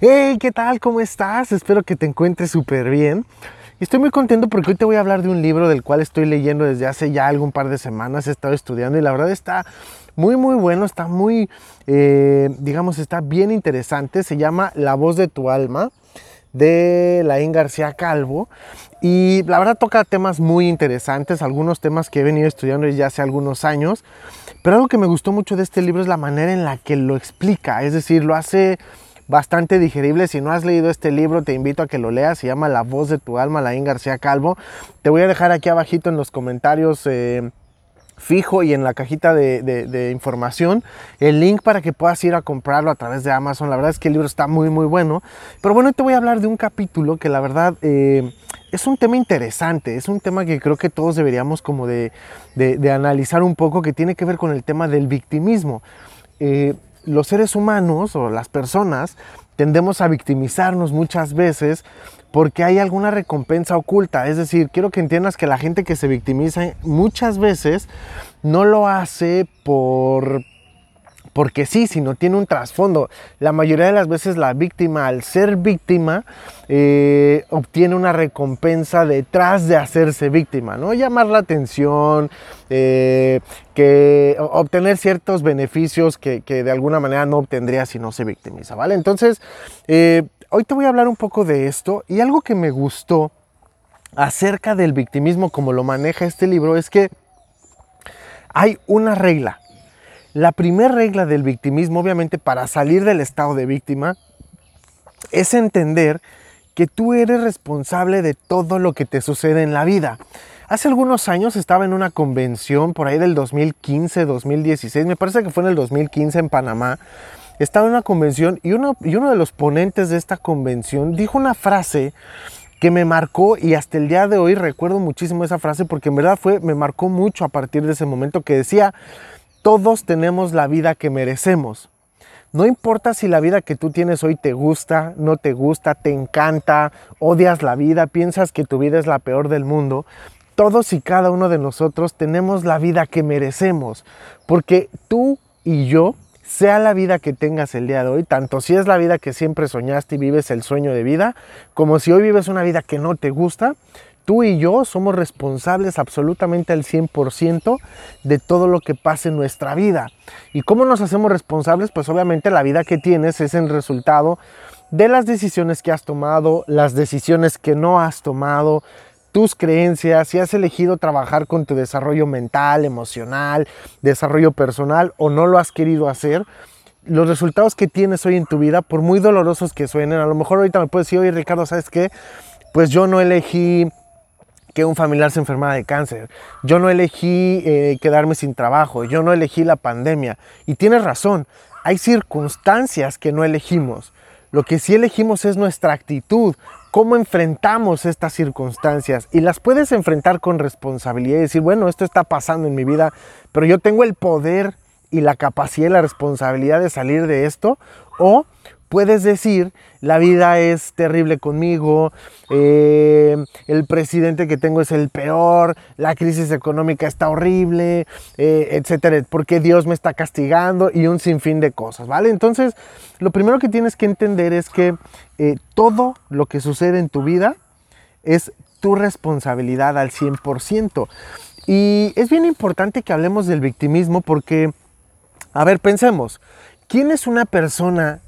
Hey, ¿qué tal? ¿Cómo estás? Espero que te encuentres súper bien. Estoy muy contento porque hoy te voy a hablar de un libro del cual estoy leyendo desde hace ya algún par de semanas. He estado estudiando y la verdad está muy, muy bueno, está muy, eh, digamos, está bien interesante. Se llama La voz de tu alma de Laín García Calvo. Y la verdad toca temas muy interesantes, algunos temas que he venido estudiando ya hace algunos años. Pero algo que me gustó mucho de este libro es la manera en la que lo explica. Es decir, lo hace bastante digerible. Si no has leído este libro, te invito a que lo leas. Se llama La voz de tu alma, Laín García Calvo. Te voy a dejar aquí abajito en los comentarios. Eh, fijo y en la cajita de, información el link para que puedas ir a comprarlo a través de Amazon. La verdad es que el libro está muy muy bueno. Pero bueno, te voy a hablar de un capítulo que la verdad eh, es un tema interesante, es un tema que creo que todos deberíamos como de, analizar un poco que tiene que ver con el tema del victimismo. Eh, los seres humanos o las personas tendemos a victimizarnos muchas veces porque hay alguna recompensa oculta. Es decir, quiero que entiendas que la gente que se victimiza muchas veces no lo hace por porque sí, sino tiene un trasfondo. La mayoría de las veces la víctima, al ser víctima, eh, obtiene una recompensa detrás de hacerse víctima, ¿no? Llamar la atención, eh, que obtener ciertos beneficios que, de alguna manera no obtendría si no se victimiza, ¿vale? Entonces, eh, hoy te voy a hablar un poco de esto y algo que me gustó acerca del victimismo como lo maneja este libro es que hay una regla la primera regla del victimismo, obviamente, para salir del estado de víctima, es entender que tú eres responsable de todo lo que te sucede en la vida. Hace algunos años estaba en una convención por ahí del 2015, 2016, me parece que fue en el 2015 en Panamá. Estaba en una convención y uno, y uno de los ponentes de esta convención dijo una frase que me marcó y hasta el día de hoy recuerdo muchísimo esa frase porque en verdad fue, me marcó mucho a partir de ese momento que decía, todos tenemos la vida que merecemos. No importa si la vida que tú tienes hoy te gusta, no te gusta, te encanta, odias la vida, piensas que tu vida es la peor del mundo. Todos y cada uno de nosotros tenemos la vida que merecemos. Porque tú y yo, sea la vida que tengas el día de hoy, tanto si es la vida que siempre soñaste y vives el sueño de vida, como si hoy vives una vida que no te gusta, tú y yo somos responsables absolutamente al 100% de todo lo que pasa en nuestra vida. ¿Y cómo nos hacemos responsables? Pues obviamente la vida que tienes es el resultado de las decisiones que has tomado, las decisiones que no has tomado, tus creencias, si has elegido trabajar con tu desarrollo mental, emocional, desarrollo personal o no lo has querido hacer, los resultados que tienes hoy en tu vida, por muy dolorosos que suenen, a lo mejor ahorita me puedes decir, oye Ricardo, ¿sabes qué? Pues yo no elegí un familiar se enfermara de cáncer. Yo no elegí eh, quedarme sin trabajo. Yo no elegí la pandemia. Y tienes razón, hay circunstancias que no elegimos. Lo que sí elegimos es nuestra actitud, cómo enfrentamos estas circunstancias. Y las puedes enfrentar con responsabilidad y decir, bueno, esto está pasando en mi vida, pero yo tengo el poder y la capacidad y la responsabilidad de salir de esto. O puedes decir, la vida es terrible conmigo, eh, el presidente que tengo es el peor, la crisis económica está horrible, eh, etcétera, porque Dios me está castigando y un sinfín de cosas, ¿vale? Entonces, lo primero que tienes que entender es que eh, todo lo que sucede en tu vida es tu responsabilidad al 100%. Y es bien importante que hablemos del victimismo porque, a ver, pensemos, ¿quién es una persona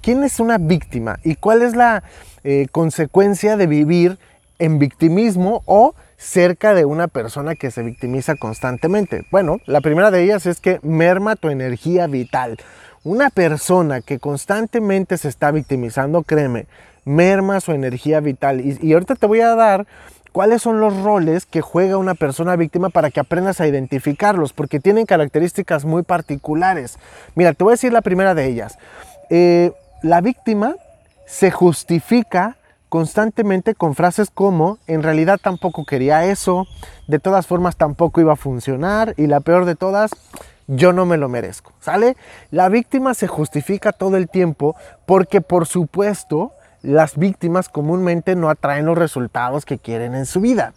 ¿Quién es, una víctima y cuál es la eh, consecuencia de vivir en victimismo o cerca de una persona que se victimiza constantemente? Bueno, la primera de ellas es que merma tu energía vital. Una persona que constantemente se está victimizando, créeme, merma su energía vital. Y ahorita te voy a dar cuáles son los roles que juega una persona víctima para que aprendas a identificarlos, porque tienen características muy particulares. Mira, te voy a decir la primera de ellas. Eh, la víctima se justifica constantemente con frases como en realidad tampoco quería eso, de todas formas tampoco iba a funcionar y la peor de todas, yo no me lo merezco, ¿sale? La víctima se justifica todo el tiempo porque por supuesto las víctimas comúnmente no atraen los resultados que quieren en su vida.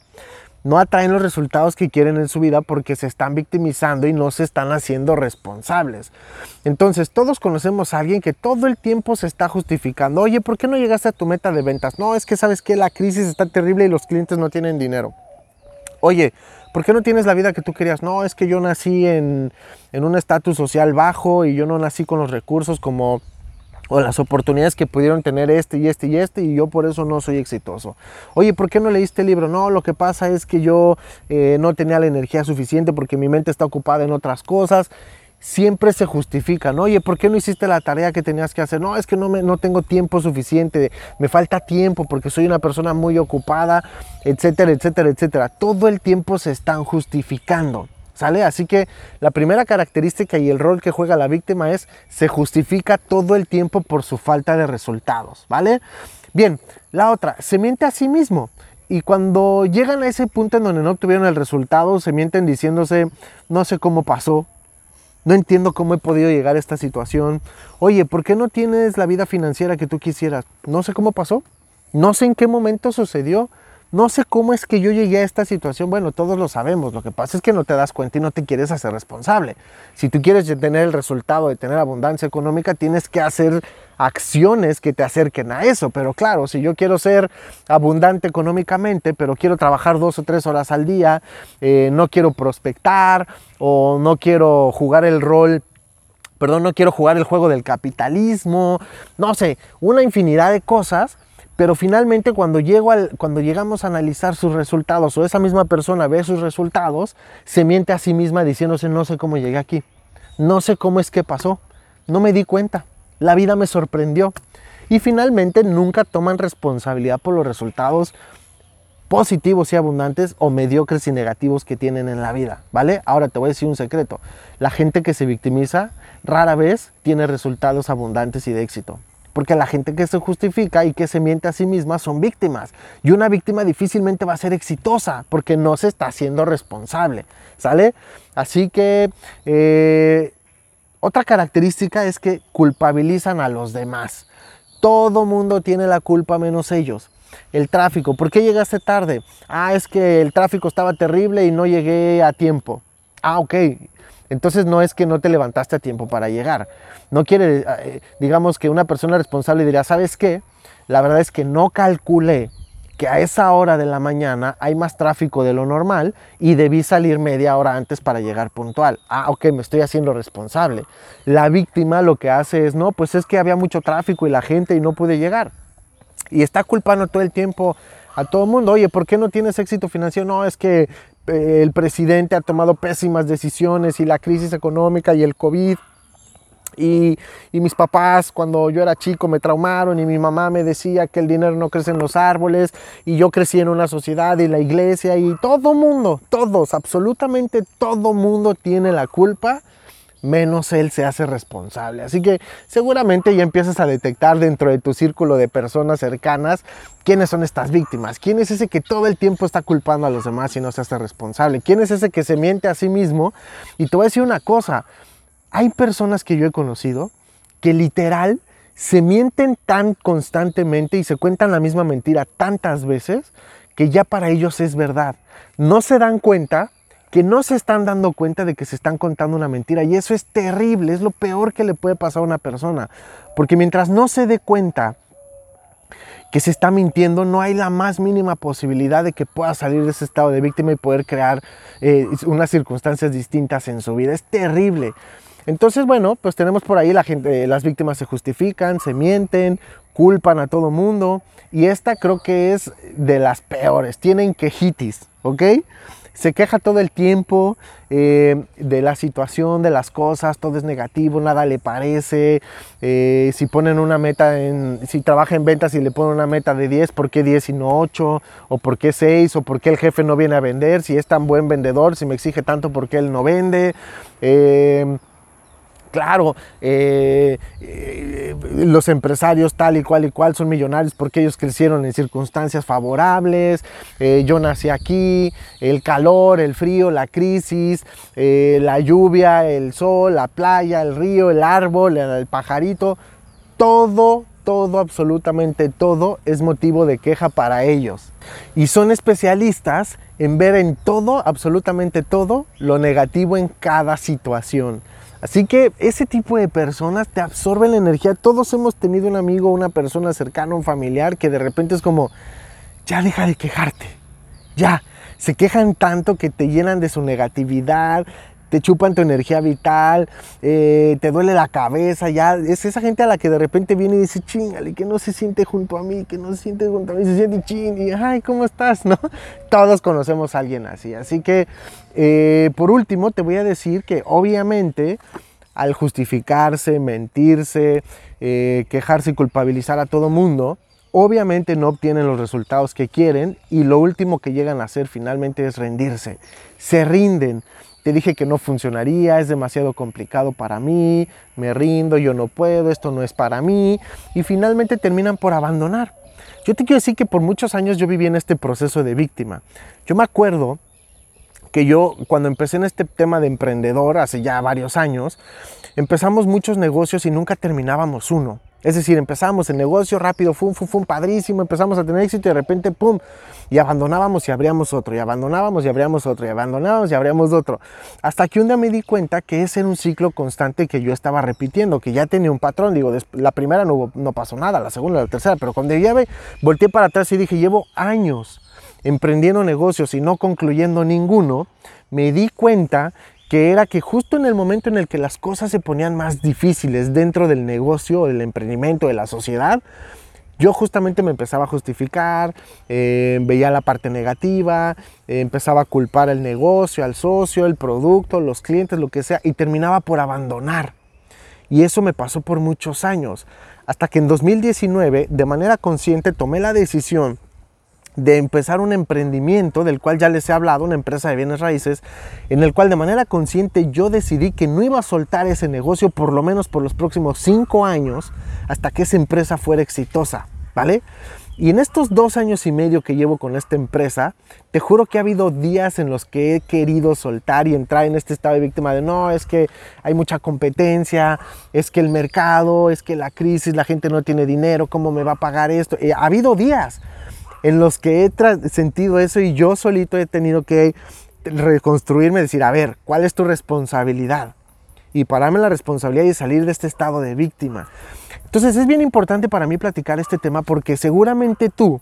No atraen los resultados que quieren en su vida porque se están victimizando y no se están haciendo responsables. Entonces, todos conocemos a alguien que todo el tiempo se está justificando. Oye, ¿por qué no llegaste a tu meta de ventas? No, es que sabes que la crisis está terrible y los clientes no tienen dinero. Oye, ¿por qué no tienes la vida que tú querías? No, es que yo nací en, en un estatus social bajo y yo no nací con los recursos como o las oportunidades que pudieron tener este y este y este y yo por eso no soy exitoso. Oye, ¿por qué no leíste el libro? No, lo que pasa es que yo eh, no tenía la energía suficiente porque mi mente está ocupada en otras cosas. Siempre se justifican, oye, ¿por qué no hiciste la tarea que tenías que hacer? No, es que no, me, no tengo tiempo suficiente, me falta tiempo porque soy una persona muy ocupada, etcétera, etcétera, etcétera. Todo el tiempo se están justificando. ¿Sale? Así que la primera característica y el rol que juega la víctima es se justifica todo el tiempo por su falta de resultados, ¿vale? Bien, la otra, se miente a sí mismo. Y cuando llegan a ese punto en donde no obtuvieron el resultado, se mienten diciéndose, no sé cómo pasó, no entiendo cómo he podido llegar a esta situación. Oye, ¿por qué no tienes la vida financiera que tú quisieras? No sé cómo pasó, no sé en qué momento sucedió, no sé cómo es que yo llegué a esta situación. Bueno, todos lo sabemos. Lo que pasa es que no te das cuenta y no te quieres hacer responsable. Si tú quieres tener el resultado de tener abundancia económica, tienes que hacer acciones que te acerquen a eso. Pero claro, si yo quiero ser abundante económicamente, pero quiero trabajar dos o tres horas al día, eh, no quiero prospectar o no quiero jugar el rol perdón, no quiero jugar el juego del capitalismo, no sé, una infinidad de cosas pero finalmente cuando, llego al, cuando llegamos a analizar sus resultados o esa misma persona ve sus resultados, se miente a sí misma diciéndose no sé cómo llegué aquí, no sé cómo es que pasó, no me di cuenta, la vida me sorprendió. Y finalmente nunca toman responsabilidad por los resultados positivos y abundantes o mediocres y negativos que tienen en la vida, ¿vale? Ahora te voy a decir un secreto. La gente que se victimiza rara vez tiene resultados abundantes y de éxito. Porque la gente que se justifica y que se miente a sí misma son víctimas. Y una víctima difícilmente va a ser exitosa porque no se está haciendo responsable. ¿Sale? Así que eh, otra característica es que culpabilizan a los demás. Todo mundo tiene la culpa menos ellos. El tráfico, ¿por qué llegaste tarde? Ah, es que el tráfico estaba terrible y no llegué a tiempo. Ah, ok. Entonces no es que no te levantaste a tiempo para llegar. No quiere, eh, digamos que una persona responsable diría, ¿sabes qué? La verdad es que no calculé que a esa hora de la mañana hay más tráfico de lo normal y debí salir media hora antes para llegar puntual. Ah, ok, me estoy haciendo responsable. La víctima lo que hace es, no, pues es que había mucho tráfico y la gente y no pude llegar. Y está culpando todo el tiempo a todo el mundo. Oye, ¿por qué no tienes éxito financiero? No, es que el presidente ha tomado pésimas decisiones y la crisis económica y el COVID. Y, mis papás cuando yo era chico me traumaron y mi mamá me decía que el dinero no crece en los árboles y yo crecí en una sociedad y la iglesia y todo mundo, todos, absolutamente todo mundo tiene la culpa menos él se hace responsable. Así que seguramente ya empiezas a detectar dentro de tu círculo de personas cercanas quiénes son estas víctimas, quién es ese que todo el tiempo está culpando a los demás y no se hace responsable, quién es ese que se miente a sí mismo. Y te voy a decir una cosa, hay personas que yo he conocido que literal se mienten tan constantemente y se cuentan la misma mentira tantas veces que ya para ellos es verdad. No se dan cuenta que no se están dando cuenta de que se están contando una mentira. Y eso es terrible, es lo peor que le puede pasar a una persona. Porque mientras no se dé cuenta que se está mintiendo, no hay la más mínima posibilidad de que pueda salir de ese estado de víctima y poder crear eh, unas circunstancias distintas en su vida. Es terrible. Entonces, bueno, pues tenemos por ahí la gente, las víctimas se justifican, se mienten, culpan a todo mundo. Y esta creo que es de las peores. Tienen quejitis, ¿ok? Se queja todo el tiempo eh, de la situación, de las cosas, todo es negativo, nada le parece. Eh, si ponen una meta, en, si trabaja en ventas y le ponen una meta de 10, ¿por qué 10 y no 8? ¿O por qué 6? ¿O por qué el jefe no viene a vender? Si es tan buen vendedor, si me exige tanto, ¿por qué él no vende? Eh, claro, eh, eh, los empresarios tal y cual y cual son millonarios porque ellos crecieron en circunstancias favorables, eh, yo nací aquí, el calor, el frío, la crisis, la lluvia, el sol, la playa, el río, el árbol, el pajarito, todo todo, absolutamente todo es motivo de queja para ellos. Y son especialistas en ver en todo, absolutamente todo, lo negativo en cada situación. Así que ese tipo de personas te absorben la energía. Todos hemos tenido un amigo, una persona cercana, un familiar que de repente es como, ya deja de quejarte, ya. Se quejan tanto que te llenan de su negatividad, te chupan tu energía vital, eh, te duele la cabeza, ya es esa gente a la que de repente viene y dice, chingale, que no se siente junto a mí, que no se siente junto a mí, se siente ching, y ay, ¿cómo estás? ¿No? Todos conocemos a alguien así, así que eh, por último te voy a decir que obviamente al justificarse, mentirse, eh, quejarse y culpabilizar a todo mundo, obviamente no obtienen los resultados que quieren y lo último que llegan a hacer finalmente es rendirse. Se rinden te dije que no funcionaría, es demasiado complicado para mí, me rindo, yo no puedo, esto no es para mí, y finalmente terminan por abandonar. Yo te quiero decir que por muchos años yo viví en este proceso de víctima. Yo me acuerdo que yo cuando empecé en este tema de emprendedor, hace ya varios años, empezamos muchos negocios y nunca terminábamos uno. Es decir, empezamos el negocio rápido, fum, fum, fum, padrísimo, empezamos a tener éxito y de repente, pum, y abandonábamos y abríamos otro, y abandonábamos y abríamos otro, y abandonábamos y abríamos otro. Hasta que un día me di cuenta que ese era un ciclo constante que yo estaba repitiendo, que ya tenía un patrón. Digo, la primera no, no pasó nada, la segunda, la tercera, pero cuando ya volteé para atrás y dije, llevo años emprendiendo negocios y no concluyendo ninguno, me di cuenta que era que justo en el momento en el que las cosas se ponían más difíciles dentro del negocio, del emprendimiento, de la sociedad, yo justamente me empezaba a justificar, eh, veía la parte negativa, eh, empezaba a culpar al negocio, al socio, el producto, los clientes, lo que sea, y terminaba por abandonar. Y eso me pasó por muchos años, hasta que en 2019, de manera consciente, tomé la decisión de empezar un emprendimiento del cual ya les he hablado, una empresa de bienes raíces, en el cual de manera consciente yo decidí que no iba a soltar ese negocio por lo menos por los próximos cinco años hasta que esa empresa fuera exitosa, ¿vale? Y en estos dos años y medio que llevo con esta empresa, te juro que ha habido días en los que he querido soltar y entrar en este estado de víctima de no, es que hay mucha competencia, es que el mercado, es que la crisis, la gente no tiene dinero, ¿cómo me va a pagar esto? Eh, ha habido días en los que he sentido eso y yo solito he tenido que reconstruirme, decir, a ver, ¿cuál es tu responsabilidad? Y pararme la responsabilidad y salir de este estado de víctima. Entonces es bien importante para mí platicar este tema porque seguramente tú,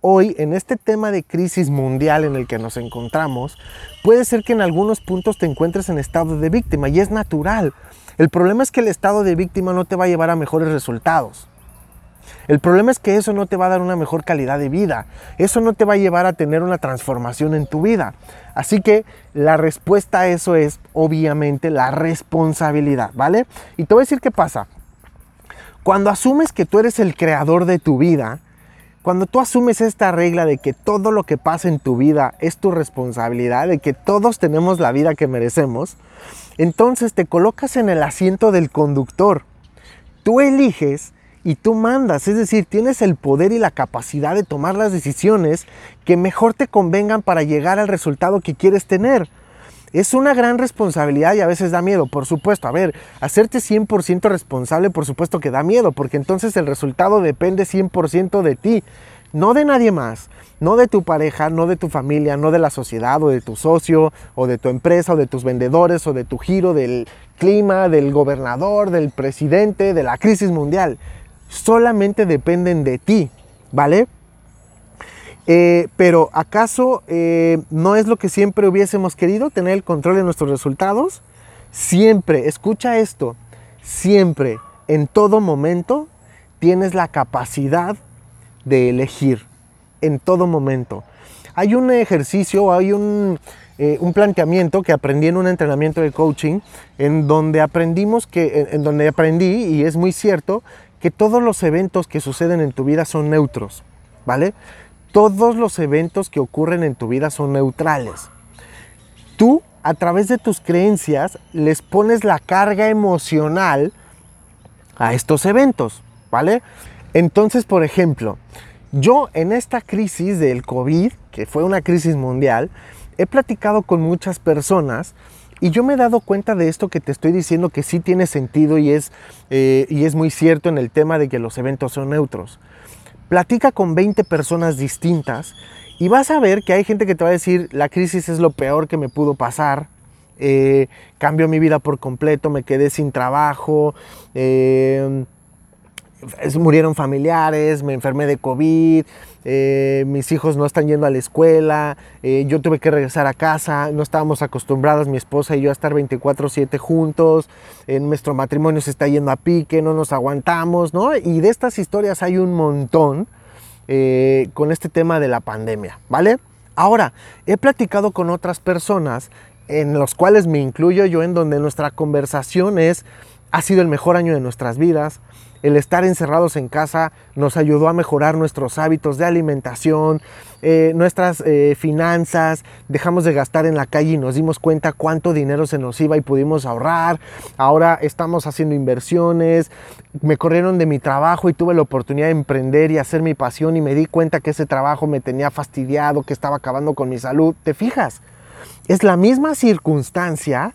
hoy en este tema de crisis mundial en el que nos encontramos, puede ser que en algunos puntos te encuentres en estado de víctima y es natural. El problema es que el estado de víctima no te va a llevar a mejores resultados. El problema es que eso no te va a dar una mejor calidad de vida. Eso no te va a llevar a tener una transformación en tu vida. Así que la respuesta a eso es obviamente la responsabilidad, ¿vale? Y te voy a decir qué pasa. Cuando asumes que tú eres el creador de tu vida, cuando tú asumes esta regla de que todo lo que pasa en tu vida es tu responsabilidad, de que todos tenemos la vida que merecemos, entonces te colocas en el asiento del conductor. Tú eliges y tú mandas, es decir, tienes el poder y la capacidad de tomar las decisiones que mejor te convengan para llegar al resultado que quieres tener. Es una gran responsabilidad y a veces da miedo, por supuesto. A ver, hacerte 100% responsable, por supuesto que da miedo, porque entonces el resultado depende 100% de ti, no de nadie más, no de tu pareja, no de tu familia, no de la sociedad o de tu socio o de tu empresa o de tus vendedores o de tu giro del clima, del gobernador, del presidente, de la crisis mundial solamente dependen de ti, ¿vale? Eh, pero ¿acaso eh, no es lo que siempre hubiésemos querido, tener el control de nuestros resultados? Siempre, escucha esto, siempre, en todo momento, tienes la capacidad de elegir, en todo momento. Hay un ejercicio, hay un, eh, un planteamiento que aprendí en un entrenamiento de coaching, en donde aprendimos que, en donde aprendí, y es muy cierto, que todos los eventos que suceden en tu vida son neutros, ¿vale? Todos los eventos que ocurren en tu vida son neutrales. Tú, a través de tus creencias, les pones la carga emocional a estos eventos, ¿vale? Entonces, por ejemplo, yo en esta crisis del COVID, que fue una crisis mundial, he platicado con muchas personas Y yo me he dado cuenta de esto que te estoy diciendo que sí tiene sentido y es, eh, y es muy cierto en el tema de que los eventos son neutros. Platica con 20 personas distintas y vas a ver que hay gente que te va a decir, la crisis es lo peor que me pudo pasar, eh, cambió mi vida por completo, me quedé sin trabajo, eh, murieron familiares, me enfermé de COVID, eh, mis hijos no están yendo a la escuela, eh, yo tuve que regresar a casa, no estábamos acostumbrados mi esposa y yo a estar 24/7 juntos, nuestro matrimonio se está yendo a pique, no nos aguantamos, ¿no? Y de estas historias hay un montón eh, con este tema de la pandemia, ¿vale? Ahora, he platicado con otras personas en los cuales me incluyo yo, en donde nuestra conversación es, ha sido el mejor año de nuestras vidas, el estar encerrados en casa nos ayudó a mejorar nuestros hábitos de alimentación, eh, nuestras eh, finanzas, dejamos de gastar en la calle y nos dimos cuenta cuánto dinero se nos iba y pudimos ahorrar. Ahora estamos haciendo inversiones, me corrieron de mi trabajo y tuve la oportunidad de emprender y hacer mi pasión y me di cuenta que ese trabajo me tenía fastidiado, que estaba acabando con mi salud. ¿Te fijas? Es la misma circunstancia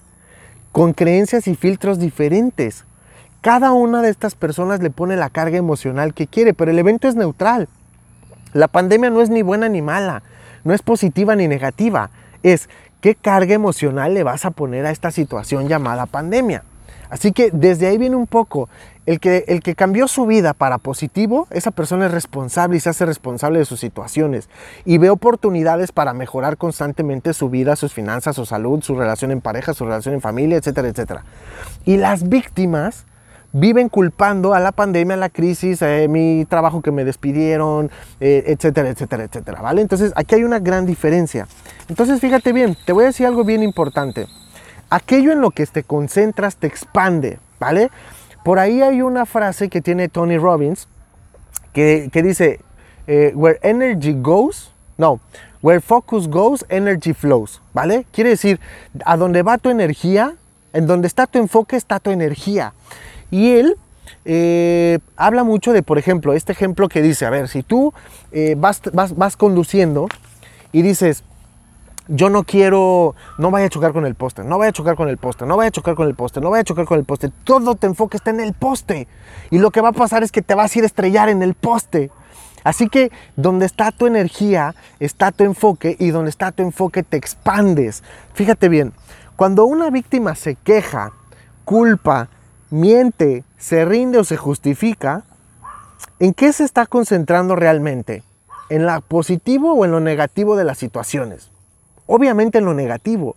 con creencias y filtros diferentes. Cada una de estas personas le pone la carga emocional que quiere, pero el evento es neutral. La pandemia no es ni buena ni mala, no es positiva ni negativa, es qué carga emocional le vas a poner a esta situación llamada pandemia. Así que desde ahí viene un poco, el que, el que cambió su vida para positivo, esa persona es responsable y se hace responsable de sus situaciones y ve oportunidades para mejorar constantemente su vida, sus finanzas, su salud, su relación en pareja, su relación en familia, etcétera, etcétera. Y las víctimas viven culpando a la pandemia, a la crisis, a mi trabajo que me despidieron, eh, etcétera, etcétera, etcétera, ¿vale? Entonces aquí hay una gran diferencia. Entonces fíjate bien, te voy a decir algo bien importante. Aquello en lo que te concentras te expande, ¿vale? Por ahí hay una frase que tiene Tony Robbins que, dice, eh, where energy goes, no, where focus goes, energy flows, ¿vale? Quiere decir, a donde va tu energía, en donde está tu enfoque está tu energía. Y él eh, habla mucho de, por ejemplo, este ejemplo que dice, a ver, si tú eh, vas, vas, conduciendo y dices, yo no quiero, no vaya a chocar con el poste, no vaya a chocar con el poste, no vaya a chocar con el poste, no vaya a chocar con el poste, todo te enfoque está en el poste. Y lo que va a pasar es que te vas a ir a estrellar en el poste. Así que donde está tu energía, está tu enfoque y donde está tu enfoque te expandes. Fíjate bien, cuando una víctima se queja, culpa, miente, se rinde o se justifica, ¿en qué se está concentrando realmente? ¿En lo positivo o en lo negativo de las situaciones? Obviamente en lo negativo.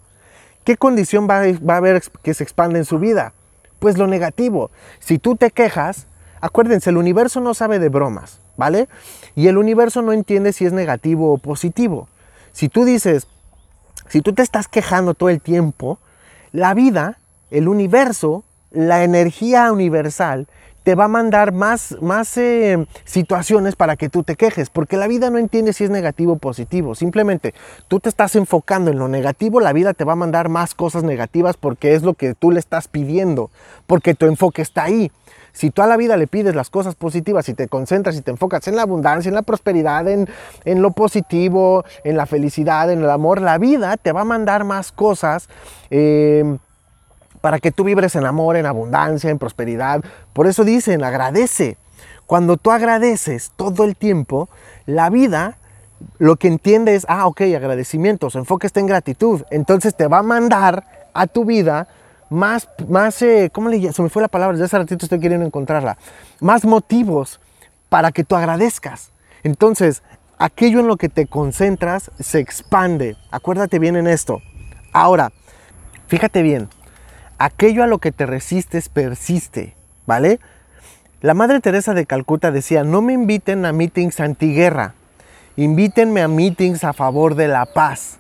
¿Qué condición va, a haber que se expande en su vida? Pues lo negativo. Si tú te quejas, acuérdense, el universo no sabe de bromas, ¿vale? Y el universo no entiende si es negativo o positivo. Si tú dices, si tú te estás quejando todo el tiempo, la vida, el universo, la energía universal te va a mandar más, más eh, situaciones para que tú te quejes, porque la vida no entiende si es negativo o positivo. Simplemente tú te estás enfocando en lo negativo, la vida te va a mandar más cosas negativas porque es lo que tú le estás pidiendo, porque tu enfoque está ahí. Si tú a la vida le pides las cosas positivas y te concentras y te enfocas en la abundancia, en la prosperidad, en, lo positivo, en la felicidad, en el amor, la vida te va a mandar más cosas. Eh, para que tú vibres en amor, en abundancia, en prosperidad. Por eso dicen, agradece. Cuando tú agradeces todo el tiempo, la vida lo que entiende es, ah, ok, agradecimiento, su enfoque está en gratitud. Entonces te va a mandar a tu vida más, más eh, ¿cómo le Se me fue la palabra, ya hace ratito estoy queriendo encontrarla. Más motivos para que tú agradezcas. Entonces, aquello en lo que te concentras se expande. Acuérdate bien en esto. Ahora, fíjate bien, aquello a lo que te resistes persiste, ¿vale? La Madre Teresa de Calcuta decía, no me inviten a meetings antiguerra, invítenme a meetings a favor de la paz.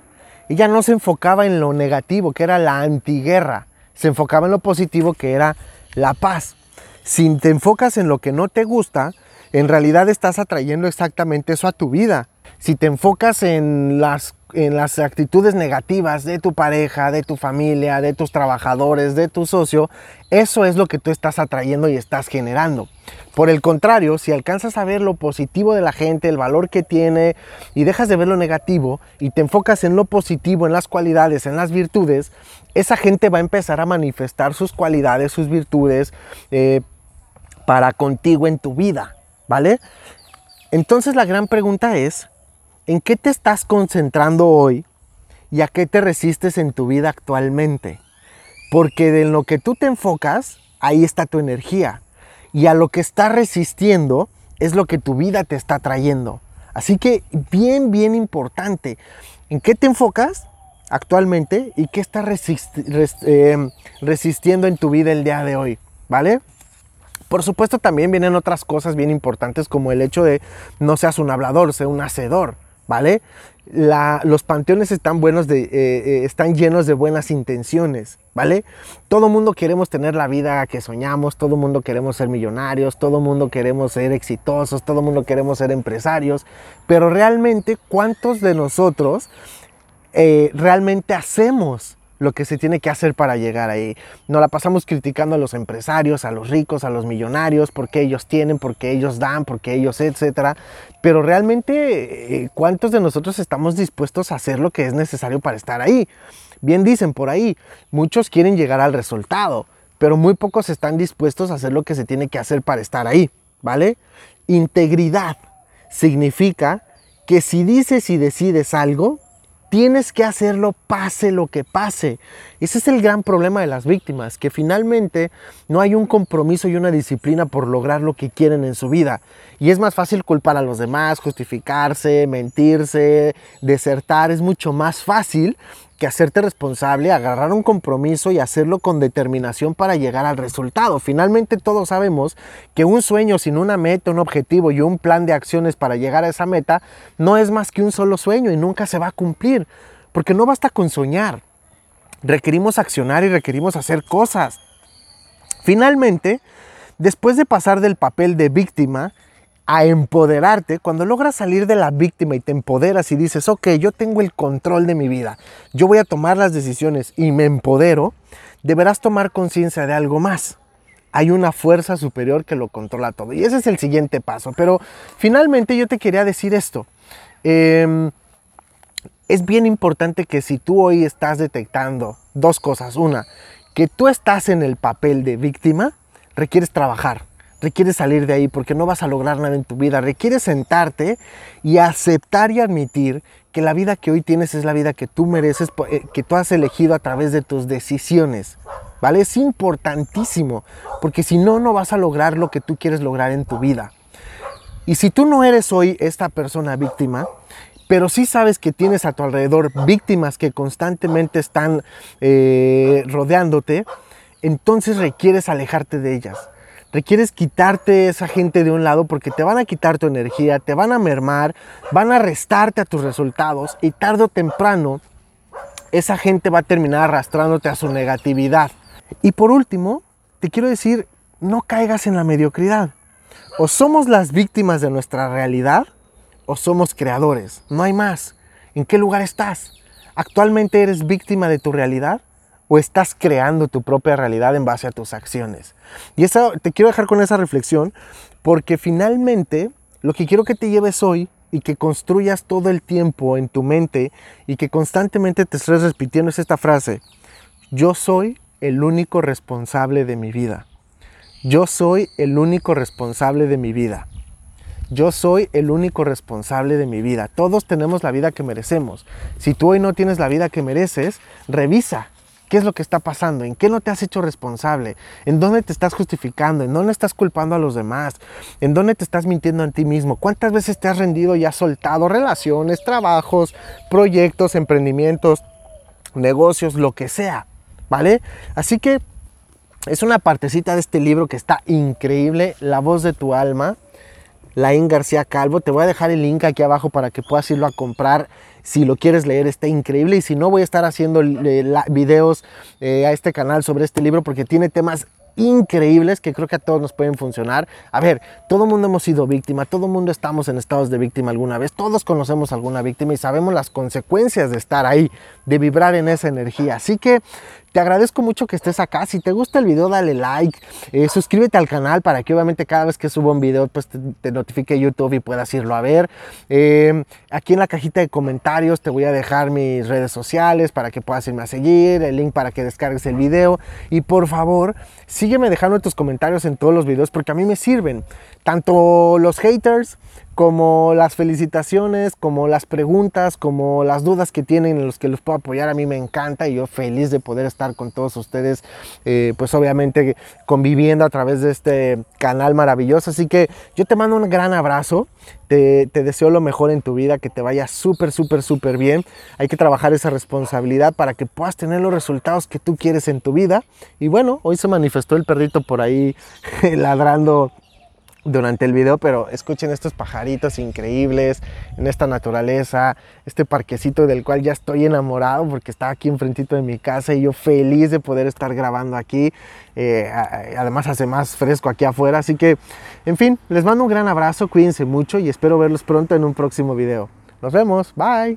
Ella no se enfocaba en lo negativo, que era la antiguerra, se enfocaba en lo positivo, que era la paz. Si te enfocas en lo que no te gusta, en realidad estás atrayendo exactamente eso a tu vida. Si te enfocas en las en las actitudes negativas de tu pareja, de tu familia, de tus trabajadores, de tu socio, eso es lo que tú estás atrayendo y estás generando. Por el contrario, si alcanzas a ver lo positivo de la gente, el valor que tiene y dejas de ver lo negativo y te enfocas en lo positivo, en las cualidades, en las virtudes, esa gente va a empezar a manifestar sus cualidades, sus virtudes eh, para contigo en tu vida, ¿vale? Entonces la gran pregunta es, ¿en qué te estás concentrando hoy y a qué te resistes en tu vida actualmente? Porque de lo que tú te enfocas, ahí está tu energía. Y a lo que estás resistiendo es lo que tu vida te está trayendo. Así que bien, bien importante. ¿En qué te enfocas actualmente y qué estás eh, resistiendo en tu vida el día de hoy? ¿Vale? Por supuesto también vienen otras cosas bien importantes como el hecho de no seas un hablador, sea un hacedor, ¿vale? los panteones están, buenos eh, eh, están llenos de buenas intenciones, ¿vale? Todo mundo queremos tener la vida que soñamos, todo mundo queremos ser millonarios, todo mundo queremos ser exitosos, todo mundo queremos ser empresarios, pero realmente, ¿cuántos de nosotros eh, realmente hacemos lo que se tiene que hacer para llegar ahí. No la pasamos criticando a los empresarios, a los ricos, a los millonarios, porque ellos tienen, porque ellos dan, porque ellos, etcétera. Pero realmente, eh, ¿cuántos de nosotros estamos dispuestos a hacer lo que es necesario para estar ahí? Bien dicen por ahí, muchos quieren llegar al resultado, pero muy pocos están dispuestos a hacer lo que se tiene que hacer para estar ahí, ¿vale? Integridad significa que si dices y decides algo, Tienes que hacerlo pase lo que pase. Ese es el gran problema de las víctimas, que finalmente no hay un compromiso y una disciplina por lograr lo que quieren en su vida. Y es más fácil culpar a los demás, justificarse, mentirse, desertar. Es mucho más fácil que hacerte responsable, agarrar un compromiso y hacerlo con determinación para llegar al resultado. Finalmente todos sabemos que un sueño sin una meta, un objetivo y un plan de acciones para llegar a esa meta no es más que un solo sueño y nunca se va a cumplir, porque no basta con soñar. Requerimos accionar y requerimos hacer cosas. Finalmente, después de pasar del papel de víctima, a empoderarte, cuando logras salir de la víctima y te empoderas y dices, ok, yo tengo el control de mi vida, yo voy a tomar las decisiones y me empodero, deberás tomar conciencia de algo más. Hay una fuerza superior que lo controla todo. Y ese es el siguiente paso. Pero finalmente yo te quería decir esto. Em, es bien importante que si tú hoy estás detectando dos cosas. Una, que tú estás en el papel de víctima, requieres trabajar requieres salir de ahí porque no vas a lograr nada en tu vida. Requieres sentarte y aceptar y admitir que la vida que hoy tienes es la vida que tú mereces, eh, que tú has elegido a través de tus decisiones. ¿Vale? Es importantísimo porque si no, no vas a lograr lo que tú quieres lograr en tu vida. Y si tú no eres hoy esta persona víctima, pero sí sabes que tienes a tu alrededor víctimas que constantemente están eh, rodeándote, entonces requieres alejarte de ellas requieres quitarte esa gente de un lado porque te van a quitar tu energía, te van a mermar, van a restarte a tus resultados y tarde o temprano esa gente va a terminar arrastrándote a su negatividad. Y por último, te quiero decir, no caigas en la mediocridad. O somos las víctimas de nuestra realidad o somos creadores. No hay más. ¿En qué lugar estás? ¿Actualmente eres víctima de tu realidad o estás creando tu propia realidad en base a tus acciones? Y eso te quiero dejar con esa reflexión porque finalmente lo que quiero que te lleves hoy y que construyas todo el tiempo en tu mente y que constantemente te estés repitiendo es esta frase. Yo soy el único responsable de mi vida. Yo soy el único responsable de mi vida. Yo soy el único responsable de mi vida. Todos tenemos la vida que merecemos. Si tú hoy no tienes la vida que mereces, revisa ¿Qué es lo que está pasando? ¿En qué no te has hecho responsable? ¿En dónde te estás justificando? ¿En dónde estás culpando a los demás? ¿En dónde te estás mintiendo a ti mismo? ¿Cuántas veces te has rendido y has soltado relaciones, trabajos, proyectos, emprendimientos, negocios, lo que sea? ¿Vale? Así que es una partecita de este libro que está increíble, La voz de tu alma. Laín García Calvo. Te voy a dejar el link aquí abajo para que puedas irlo a comprar. Si lo quieres leer, está increíble. Y si no, voy a estar haciendo videos eh, a este canal sobre este libro porque tiene temas increíbles que creo que a todos nos pueden funcionar. A ver, todo mundo hemos sido víctima, todo mundo estamos en estados de víctima alguna vez, todos conocemos alguna víctima y sabemos las consecuencias de estar ahí, de vibrar en esa energía. Así que te agradezco mucho que estés acá. Si te gusta el video, dale like, eh, suscríbete al canal para que obviamente cada vez que subo un video pues te, notifique YouTube y puedas irlo a ver. Eh, aquí en la cajita de comentarios te voy a dejar mis redes sociales para que puedas irme a seguir, el link para que descargues el video y por favor sígueme dejando tus comentarios en todos los videos porque a mí me sirven. Tanto los haters como las felicitaciones, como las preguntas, como las dudas que tienen en los que los puedo apoyar, a mí me encanta y yo feliz de poder estar con todos ustedes, eh, pues obviamente conviviendo a través de este canal maravilloso. Así que yo te mando un gran abrazo, te, te deseo lo mejor en tu vida, que te vaya súper, súper, súper bien. Hay que trabajar esa responsabilidad para que puedas tener los resultados que tú quieres en tu vida. Y bueno, hoy se manifestó el perrito por ahí ladrando durante el video, pero escuchen estos pajaritos increíbles, en esta naturaleza, este parquecito del cual ya estoy enamorado porque está aquí enfrentito de mi casa y yo feliz de poder estar grabando aquí. Eh, además hace más fresco aquí afuera, así que, en fin, les mando un gran abrazo, cuídense mucho y espero verlos pronto en un próximo video. Nos vemos, bye.